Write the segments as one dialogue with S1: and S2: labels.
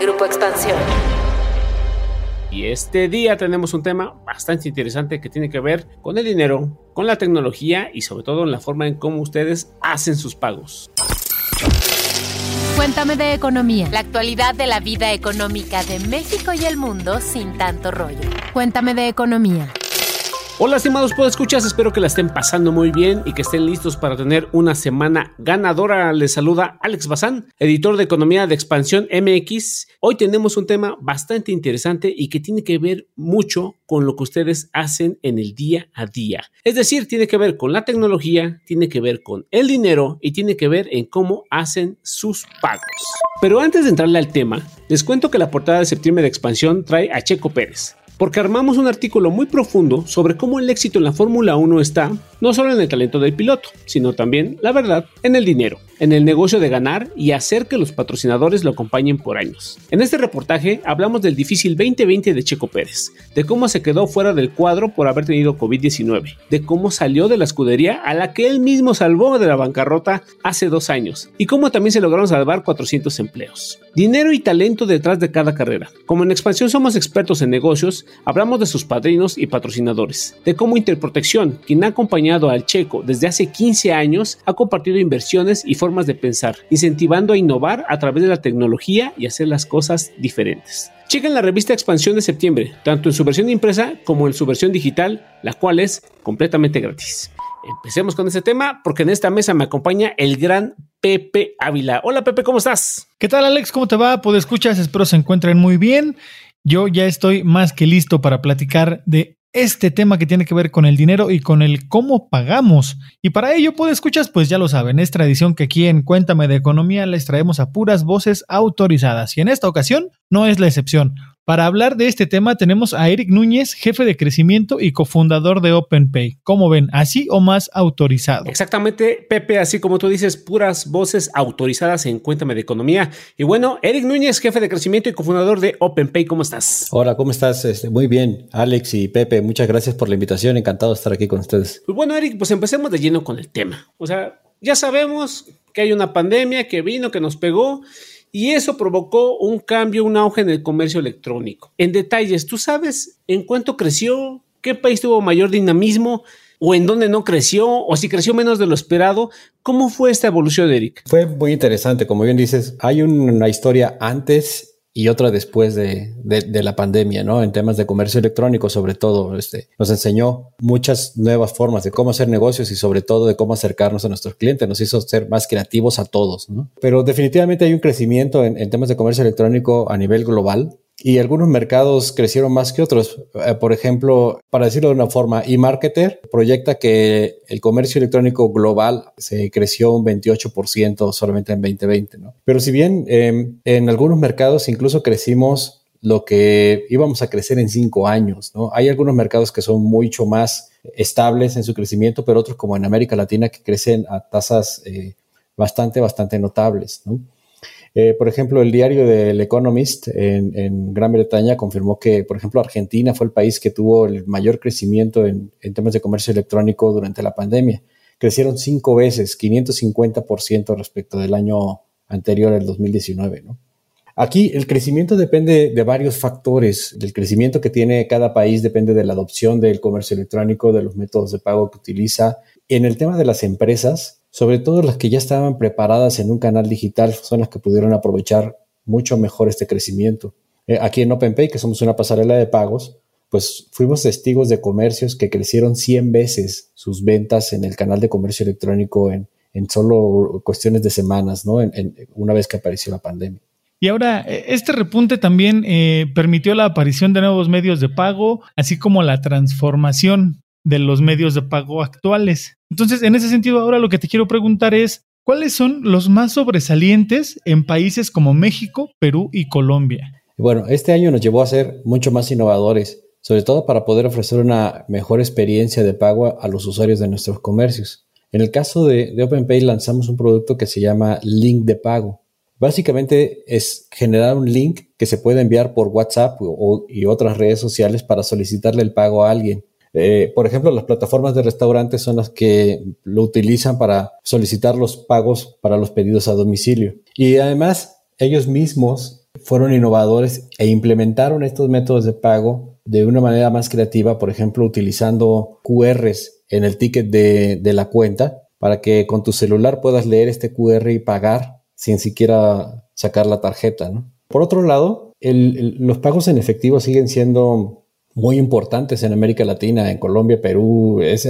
S1: Grupo Expansión.
S2: Y este día tenemos un tema bastante interesante que tiene que ver con el dinero, con la tecnología y sobre todo en la forma en cómo ustedes hacen sus pagos.
S3: Cuéntame de economía. La actualidad de la vida económica de México y el mundo sin tanto rollo. Cuéntame de economía.
S2: Hola estimados podescuchas, espero que la estén pasando muy bien y que estén listos para tener una semana ganadora. Les saluda Alex Bazán, editor de Economía de Expansión MX. Hoy tenemos un tema bastante interesante y que tiene que ver mucho con lo que ustedes hacen en el día a día. Es decir, tiene que ver con la tecnología, tiene que ver con el dinero y tiene que ver en cómo hacen sus pagos. Pero antes de entrarle al tema, les cuento que la portada de septiembre de Expansión trae a Checo Pérez porque armamos un artículo muy profundo sobre cómo el éxito en la Fórmula 1 está no solo en el talento del piloto, sino también, la verdad, en el dinero, en el negocio de ganar y hacer que los patrocinadores lo acompañen por años. En este reportaje hablamos del difícil 2020 de Checo Pérez, de cómo se quedó fuera del cuadro por haber tenido COVID-19, de cómo salió de la escudería a la que él mismo salvó de la bancarrota hace dos años, y cómo también se lograron salvar 400 empleos. Dinero y talento detrás de cada carrera. Como en Expansión somos expertos en negocios, hablamos de sus padrinos y patrocinadores, de cómo Interprotección, quien ha acompañado al checo desde hace 15 años, ha compartido inversiones y formas de pensar, incentivando a innovar a través de la tecnología y hacer las cosas diferentes. Chequen la revista Expansión de septiembre, tanto en su versión impresa como en su versión digital, la cual es completamente gratis. Empecemos con este tema porque en esta mesa me acompaña el gran Pepe Ávila. Hola Pepe, ¿cómo estás?
S4: ¿Qué tal Alex? ¿Cómo te va? Pues escuchas, espero se encuentren muy bien. Yo ya estoy más que listo para platicar de este tema que tiene que ver con el dinero y con el cómo pagamos. Y para ello, pues escuchas, pues ya lo saben, es tradición que aquí en Cuéntame de Economía les traemos a puras voces autorizadas. Y en esta ocasión no es la excepción. Para hablar de este tema tenemos a Eric Núñez, jefe de crecimiento y cofundador de OpenPay. ¿Cómo ven? ¿Así o más autorizado?
S2: Exactamente, Pepe, así como tú dices, puras voces autorizadas en Cuéntame de Economía. Y bueno, Eric Núñez, jefe de crecimiento y cofundador de OpenPay, ¿cómo estás?
S5: Hola, ¿cómo estás? Este, muy bien, Alex y Pepe, muchas gracias por la invitación, encantado de estar aquí con ustedes.
S2: Pues bueno, Eric, pues empecemos de lleno con el tema. O sea, ya sabemos que hay una pandemia que vino, que nos pegó y eso provocó un cambio, un auge en el comercio electrónico. En detalles, ¿tú sabes en cuánto creció? ¿Qué país tuvo mayor dinamismo? ¿O en dónde no creció? ¿O si creció menos de lo esperado? ¿Cómo fue esta evolución, Eric?
S5: Fue muy interesante, como bien dices, hay una historia antes y otra después de, de, la pandemia, ¿no? En temas de comercio electrónico, sobre todo, este, nos enseñó muchas nuevas formas de cómo hacer negocios y sobre todo de cómo acercarnos a nuestros clientes, nos hizo ser más creativos a todos, ¿no? Pero definitivamente hay un crecimiento en, en temas de comercio electrónico a nivel global y algunos mercados crecieron más que otros. Eh, por ejemplo, para decirlo de una forma, eMarketer proyecta que el comercio electrónico global se creció un 28% solamente en 2020. ¿no? Pero si bien em, en algunos mercados incluso crecimos lo que íbamos a crecer en cinco años, ¿no? Hay algunos mercados que son mucho más estables en su crecimiento, pero otros como en América Latina que crecen a tasas eh, bastante, bastante notables, ¿no? Eh, por ejemplo, el diario del Economist en, Gran Bretaña confirmó que, por ejemplo, Argentina fue el país que tuvo el mayor crecimiento en, temas de comercio electrónico durante la pandemia. Crecieron cinco veces, 550% respecto del año anterior, el 2019. Aquí el crecimiento depende de varios factores. El crecimiento que tiene cada país depende de la adopción del comercio electrónico, de los métodos de pago que utiliza. En el tema de las empresas, sobre todo las que ya estaban preparadas en un canal digital, son las que pudieron aprovechar mucho mejor este crecimiento. Eh, aquí en OpenPay, que somos una pasarela de pagos, pues fuimos testigos de comercios que crecieron 100 veces sus ventas en el canal de comercio electrónico en, en solo cuestiones de semanas, ¿no? En, una vez que apareció la pandemia.
S4: Y ahora, e, este repunte también eh, permitió la aparición de nuevos medios de pago, así como la transformación de los medios de pago actuales. Entonces, en ese sentido, ahora lo que te quiero preguntar es, ¿cuáles son los más sobresalientes en países como México, Perú y Colombia?
S5: Bueno, este año nos llevó a ser mucho más innovadores, sobre todo para poder ofrecer una mejor experiencia de pago a los usuarios de nuestros comercios. En el caso de, OpenPay lanzamos un producto que se llama Link de Pago. Básicamente es generar un link que se puede enviar por WhatsApp y otras redes sociales para solicitarle el pago a alguien. Eh, por ejemplo, las plataformas de restaurantes son las que lo utilizan para solicitar los pagos para los pedidos a domicilio. Y además, ellos mismos fueron innovadores e implementaron estos métodos de pago de una manera más creativa, por ejemplo, utilizando QRs en el ticket de, la cuenta para que con tu celular puedas leer este QR y pagar sin siquiera sacar la tarjeta. Por otro lado, los pagos en efectivo siguen siendo muy importantes en América Latina, en Colombia, Perú, es,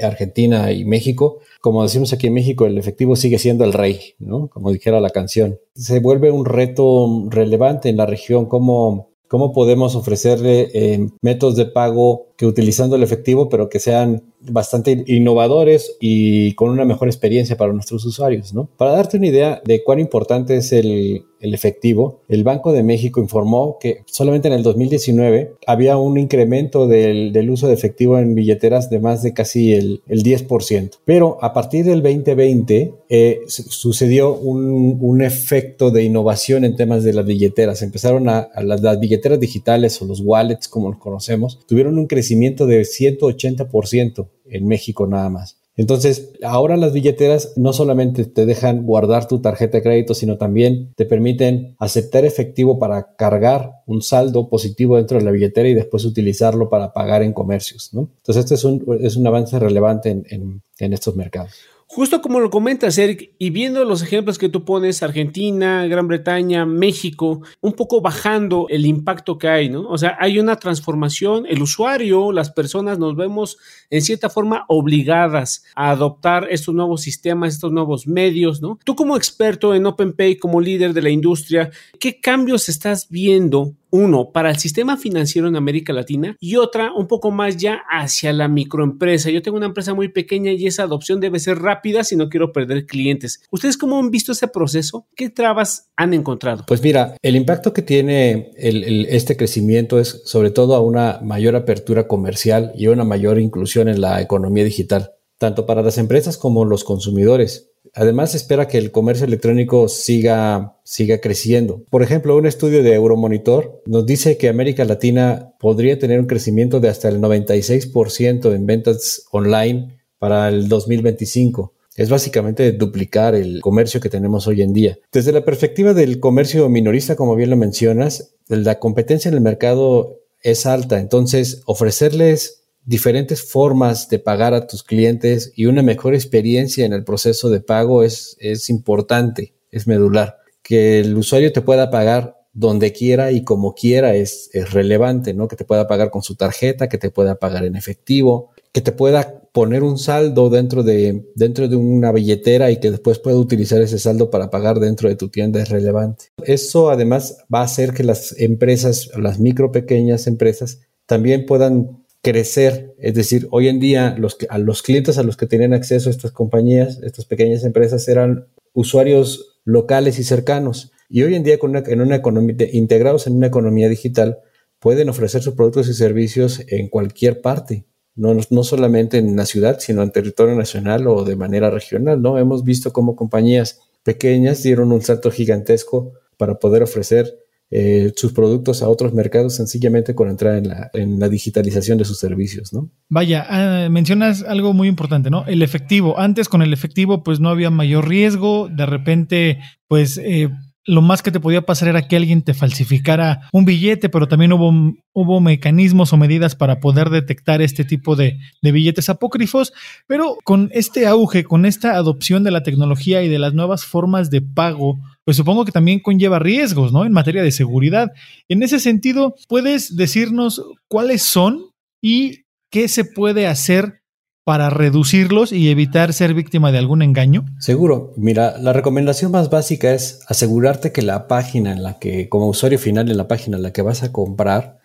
S5: Argentina y México. Como decimos aquí en México, el efectivo sigue siendo el rey, ¿no? Como dijera la canción. Se vuelve un reto relevante en la región, como cómo podemos ofrecerle eh, métodos de pago que utilizando el efectivo, pero que sean bastante innovadores y con una mejor experiencia para nuestros usuarios, ¿no? Para darte una idea de cuán importante es el, efectivo, el Banco de México informó que solamente en el 2019 había un incremento del, uso de efectivo en billeteras de más de casi el, 10%. Pero a partir del 2020 eh, sucedió un, efecto de innovación en temas de las billeteras. Empezaron a, las, las, billeteras digitales o los wallets, como los conocemos, tuvieron un crecimiento de 180% en México nada más. Entonces, ahora las billeteras no solamente te dejan guardar tu tarjeta de crédito, sino también te permiten aceptar efectivo para cargar un saldo positivo dentro de la billetera y después utilizarlo para pagar en comercios. Entonces, este es un, es un avance relevante en, en estos mercados.
S2: Justo como lo comentas, Eric, y viendo los ejemplos que tú pones, Argentina, Gran Bretaña, México, un poco bajando el impacto que hay, ¿no? O sea, hay una transformación, el usuario, las personas nos vemos en cierta forma obligadas a adoptar estos nuevos sistemas, estos nuevos medios, ¿no? Tú como experto en OpenPay, como líder de la industria, ¿qué cambios estás viendo uno, para el sistema financiero en América Latina y otra un poco más ya hacia la microempresa. Yo tengo una empresa muy pequeña y esa adopción debe ser rápida si no quiero perder clientes. ¿Ustedes cómo han visto ese proceso? ¿Qué trabas han encontrado?
S5: Pues mira, el impacto que tiene este crecimiento es sobre todo a una mayor apertura comercial y una mayor inclusión en la economía digital, tanto para las empresas como los consumidores. Además, espera que el comercio electrónico siga, siga creciendo. Por ejemplo, un estudio de Euromonitor nos dice que América Latina podría tener un crecimiento de hasta el 96% en ventas online para el 2025 es básicamente duplicar el comercio que tenemos hoy en día. Desde la perspectiva del comercio minorista, como bien lo mencionas, la competencia en el mercado es alta, entonces ofrecerles diferentes formas de pagar a tus clientes y una mejor experiencia en el proceso de pago es, es importante, es medular. Que el usuario te pueda pagar donde quiera y como quiera es, es relevante, ¿no? Que te pueda pagar con su tarjeta, que te pueda pagar en efectivo, que te pueda poner un saldo dentro de, dentro de una billetera y que después pueda utilizar ese saldo para pagar dentro de tu tienda es relevante. Eso además va a hacer que las empresas, las micro pequeñas empresas, también puedan crecer. Es decir, hoy en día los, a los clientes a los que tenían acceso estas compañías, estas pequeñas empresas, eran usuarios locales y cercanos. Y hoy en día, con en una economía, integrados en una economía digital, pueden ofrecer sus productos y servicios en cualquier parte. No, no solamente en la ciudad, sino en territorio nacional o de manera regional, ¿no? Hemos visto cómo compañías pequeñas dieron un salto gigantesco para poder ofrecer eh, sus productos a otros mercados sencillamente con entrar en la, en la digitalización de sus servicios, ¿no?
S4: Vaya, ah, mencionas algo muy importante, ¿no? El efectivo. Antes con el efectivo pues no había mayor riesgo, de repente pues... Eh, lo más que te podía pasar era que alguien te falsificara un billete, pero también hubo, hubo mecanismos o medidas para poder detectar este tipo de, de, billetes apócrifos. Pero con este auge, con esta adopción de la tecnología y de las nuevas formas de pago, pues supongo que también conlleva riesgos, ¿no? En materia de seguridad. En ese sentido, ¿puedes decirnos cuáles son y qué se puede hacer para reducirlos y evitar ser víctima de algún engaño?
S5: Seguro. Mira, la recomendación más básica es asegurarte que la página en la que, como usuario final en la página en la que vas a comprar,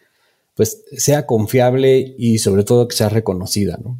S5: pues sea confiable y sobre todo que sea reconocida, ¿no?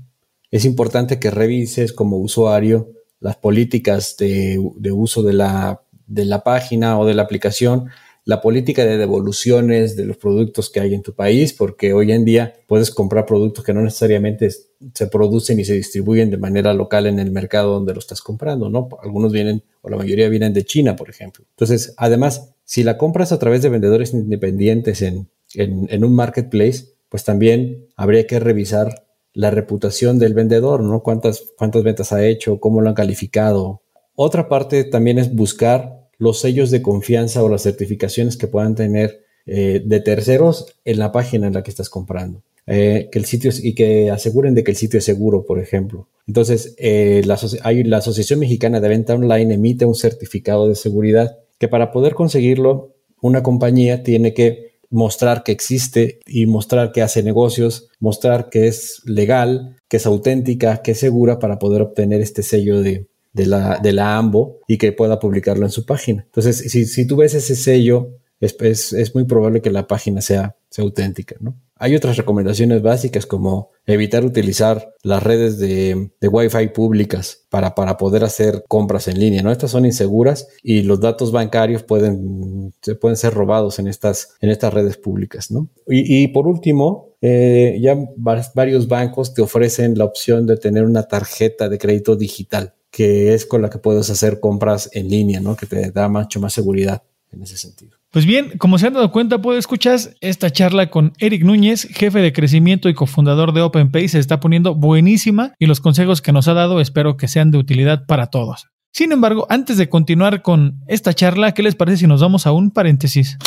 S5: Es importante que revises como usuario las políticas de, de uso de la, de la página o de la aplicación la política de devoluciones de los productos que hay en tu país, porque hoy en día puedes comprar productos que no necesariamente se producen y se distribuyen de manera local en el mercado donde lo estás comprando, ¿no? Algunos vienen, o la mayoría vienen de China, por ejemplo. Entonces, además, si la compras a través de vendedores independientes en, en, un marketplace, pues también habría que revisar la reputación del vendedor, ¿no? Cuántas, cuántas ventas ha hecho, cómo lo han calificado. Otra parte también es buscar los sellos de confianza o las certificaciones que puedan tener eh, de terceros en la página en la que estás comprando. Eh, que el sitio y que aseguren de que el sitio es seguro, por ejemplo. Entonces, eh, la, hay, la Asociación Mexicana de Venta Online emite un certificado de seguridad que para poder conseguirlo, una compañía tiene que mostrar que existe y mostrar que hace negocios, mostrar que es legal, que es auténtica, que es segura para poder obtener este sello de, de, la, de la AMBO y que pueda publicarlo en su página. Entonces, si, si tú ves ese sello, es, es, es muy probable que la página sea, sea auténtica, ¿no? Hay otras recomendaciones básicas como evitar utilizar las redes de, de Wi-Fi públicas para, para, poder hacer compras en línea, ¿no? Estas son inseguras y los datos bancarios pueden, pueden ser robados en estas, en estas redes públicas, ¿no? Y, y por último, eh, ya varios bancos te ofrecen la opción de tener una tarjeta de crédito digital, que es con la que puedes hacer compras en línea, ¿no? Que te da mucho más seguridad en ese sentido.
S4: Pues bien, como se han dado cuenta, puede escuchar esta charla con Eric Núñez, jefe de crecimiento y cofundador de OpenPay, se está poniendo buenísima y los consejos que nos ha dado espero que sean de utilidad para todos. Sin embargo, antes de continuar con esta charla, ¿qué les parece si nos vamos a un paréntesis?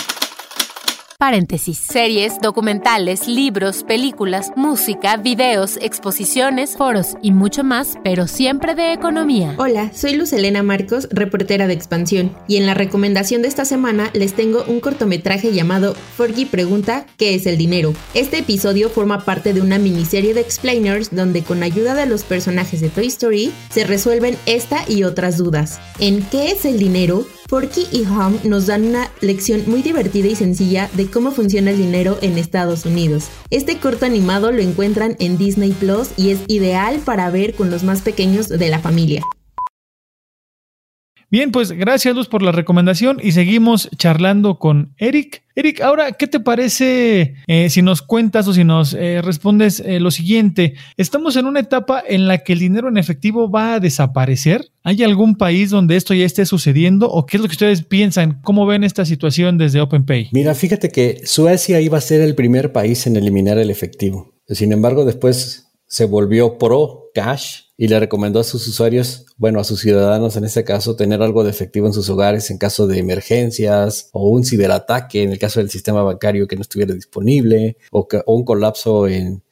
S3: Paréntesis. Series, documentales, libros, películas, música, videos, exposiciones, foros y mucho más, pero siempre de economía.
S1: Hola, soy Luz Elena Marcos, reportera de Expansión, y en la recomendación de esta semana les tengo un cortometraje llamado Forgy Pregunta ¿Qué es el dinero? Este episodio forma parte de una miniserie de explainers donde con ayuda de los personajes de Toy Story se resuelven esta y otras dudas. En ¿Qué es el dinero? Forky y Hum nos dan una lección muy divertida y sencilla de cómo funciona el dinero en Estados Unidos. Este corto animado lo encuentran en Disney Plus y es ideal para ver con los más pequeños de la familia.
S4: Bien, pues gracias Luz por la recomendación y seguimos charlando con Eric. Eric, ahora, ¿qué te parece eh, si nos cuentas o si nos eh, respondes eh, lo siguiente? Estamos en una etapa en la que el dinero en efectivo va a desaparecer. ¿Hay algún país donde esto ya esté sucediendo o qué es lo que ustedes piensan? ¿Cómo ven esta situación desde OpenPay?
S5: Mira, fíjate que Suecia iba a ser el primer país en eliminar el efectivo. Sin embargo, después se volvió pro cash y le recomendó a sus usuarios, bueno, a sus ciudadanos en este caso, tener algo de efectivo en sus hogares en caso de emergencias o un ciberataque en el caso del sistema bancario que no estuviera disponible o, un colapso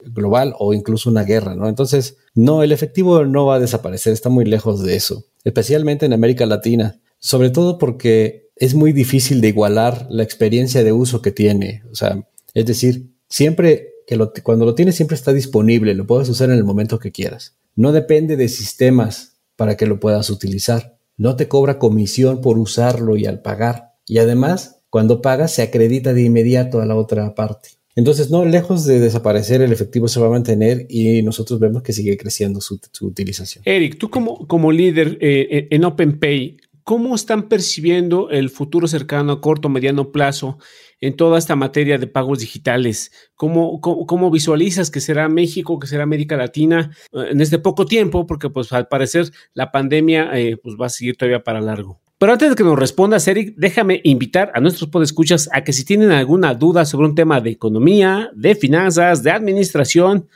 S5: global o incluso una guerra, ¿no? Entonces, no, el efectivo no va a desaparecer, está muy lejos de eso, especialmente en América Latina, sobre todo porque es muy difícil de igualar la experiencia de uso que tiene, o sea, es decir, siempre que cuando lo tienes siempre está disponible, lo puedes usar en el momento que quieras. No depende de sistemas para que lo puedas utilizar. No te cobra comisión por usarlo y al pagar. Y además, cuando pagas, se acredita de inmediato a la otra parte. Entonces, no, lejos de desaparecer, el efectivo se va a mantener y nosotros vemos que sigue creciendo su, su utilización.
S2: Eric, tú como, como líder eh, en OpenPay, ¿cómo están percibiendo el futuro cercano a corto, mediano plazo en toda esta materia de pagos digitales? ¿Cómo, visualizas que será México, que será América Latina eh, en este poco tiempo? Porque pues al parecer la pandemia eh, pues va a seguir todavía para largo. Pero antes de que nos respondas, Eric, déjame invitar a nuestros podescuchas a que si tienen alguna duda sobre un tema de economía, de finanzas, de administración,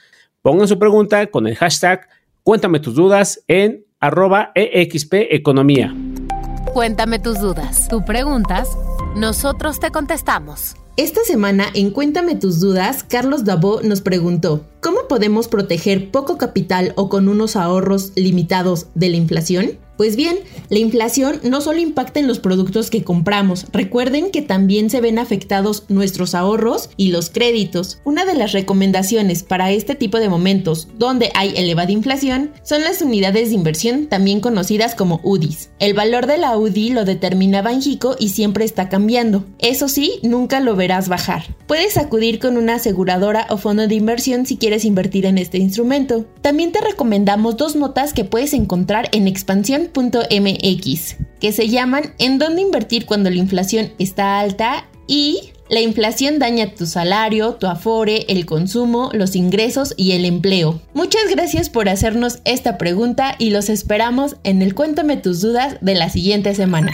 S2: pongan su pregunta con el hashtag Cuéntame tus dudas en arroba EXP Economía.
S3: Cuéntame tus dudas. Tú preguntas, nosotros te contestamos.
S1: Esta semana en Cuéntame tus dudas, Carlos Dabó nos preguntó, ¿cómo podemos proteger poco capital o con unos ahorros limitados de la inflación? Pues bien, la inflación no solo impacta en los productos que compramos, recuerden que también se ven afectados nuestros ahorros y los créditos. Una de las recomendaciones para este tipo de momentos donde hay elevada inflación son las unidades de inversión, también conocidas como UDIs. El valor de la UDI lo determina Banjico y siempre está cambiando. Eso sí, nunca lo verás bajar. Puedes acudir con una aseguradora o fondo de inversión si quieres invertir en este instrumento. También te recomendamos dos notas que puedes encontrar en expansión .mx, que se llaman En dónde invertir cuando la inflación está alta y la inflación daña tu salario, tu afore, el consumo, los ingresos y el empleo. Muchas gracias por hacernos esta pregunta y los esperamos en el Cuéntame tus dudas de la siguiente semana.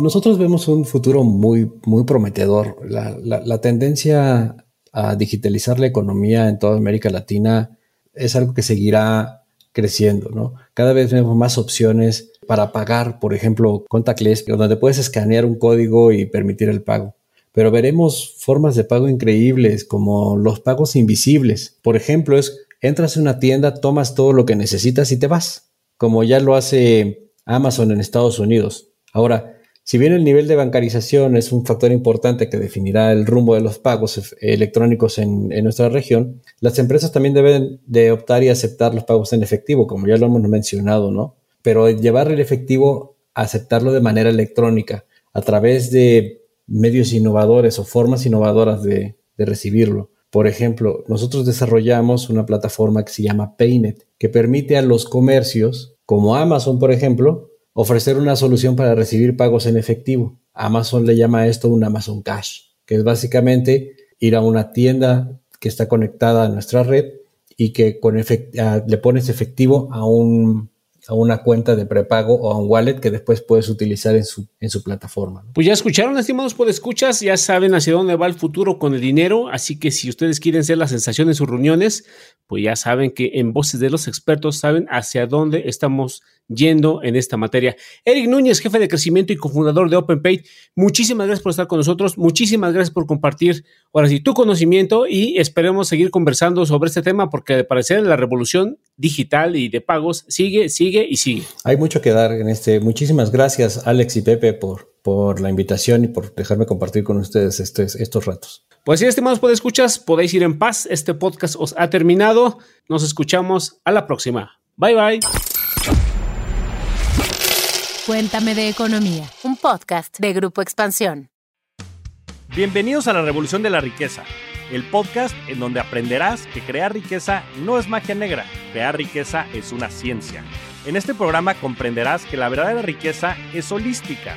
S5: Nosotros vemos un futuro muy, muy prometedor. La, la tendencia a digitalizar la economía en toda América Latina es algo que seguirá creciendo, ¿no? Cada vez vemos más opciones para pagar, por ejemplo, contactless, donde puedes escanear un código y permitir el pago. Pero veremos formas de pago increíbles como los pagos invisibles. Por ejemplo, es entras en una tienda, tomas todo lo que necesitas y te vas, como ya lo hace Amazon en Estados Unidos. Ahora, si bien el nivel de bancarización es un factor importante que definirá el rumbo de los pagos electrónicos en, nuestra región, las empresas también deben de optar y aceptar los pagos en efectivo, como ya lo hemos mencionado, ¿no? Pero llevar el efectivo a aceptarlo de manera electrónica, a través de medios innovadores o formas innovadoras de, de recibirlo. Por ejemplo, nosotros desarrollamos una plataforma que se llama Paynet, que permite a los comercios, como Amazon, por ejemplo, ofrecer una solución para recibir pagos en efectivo. Amazon le llama a esto un Amazon Cash, que es básicamente ir a una tienda que está conectada a nuestra red y que con le pones efectivo a un a una cuenta de prepago o a un wallet que después puedes utilizar en su, en su plataforma.
S2: Pues ya escucharon, estimados escuchas, ya saben hacia dónde va el futuro con el dinero, así que si ustedes quieren ser la sensación en sus reuniones, pues ya saben que en voces de los expertos saben hacia dónde estamos yendo en esta materia. Eric Núñez, jefe de crecimiento y cofundador de OpenPay, muchísimas gracias por estar con nosotros, muchísimas gracias por compartir ahora sí tu conocimiento y esperemos seguir conversando sobre este tema porque al parecer la revolución digital y de pagos sigue, sigue y sigue.
S5: Hay mucho que dar en este. Muchísimas gracias Alex y Pepe por, por la invitación y por dejarme compartir con ustedes estos, estos ratos.
S2: Pues sí, estimados escuchas, podéis ir en paz. Este podcast os ha terminado. Nos escuchamos a la próxima. Bye bye.
S3: Cuéntame de Economía, un podcast de Grupo Expansión.
S6: Bienvenidos a la Revolución de la Riqueza, el podcast en donde aprenderás que crear riqueza no es magia negra, crear riqueza es una ciencia. En este programa comprenderás que la verdadera riqueza es holística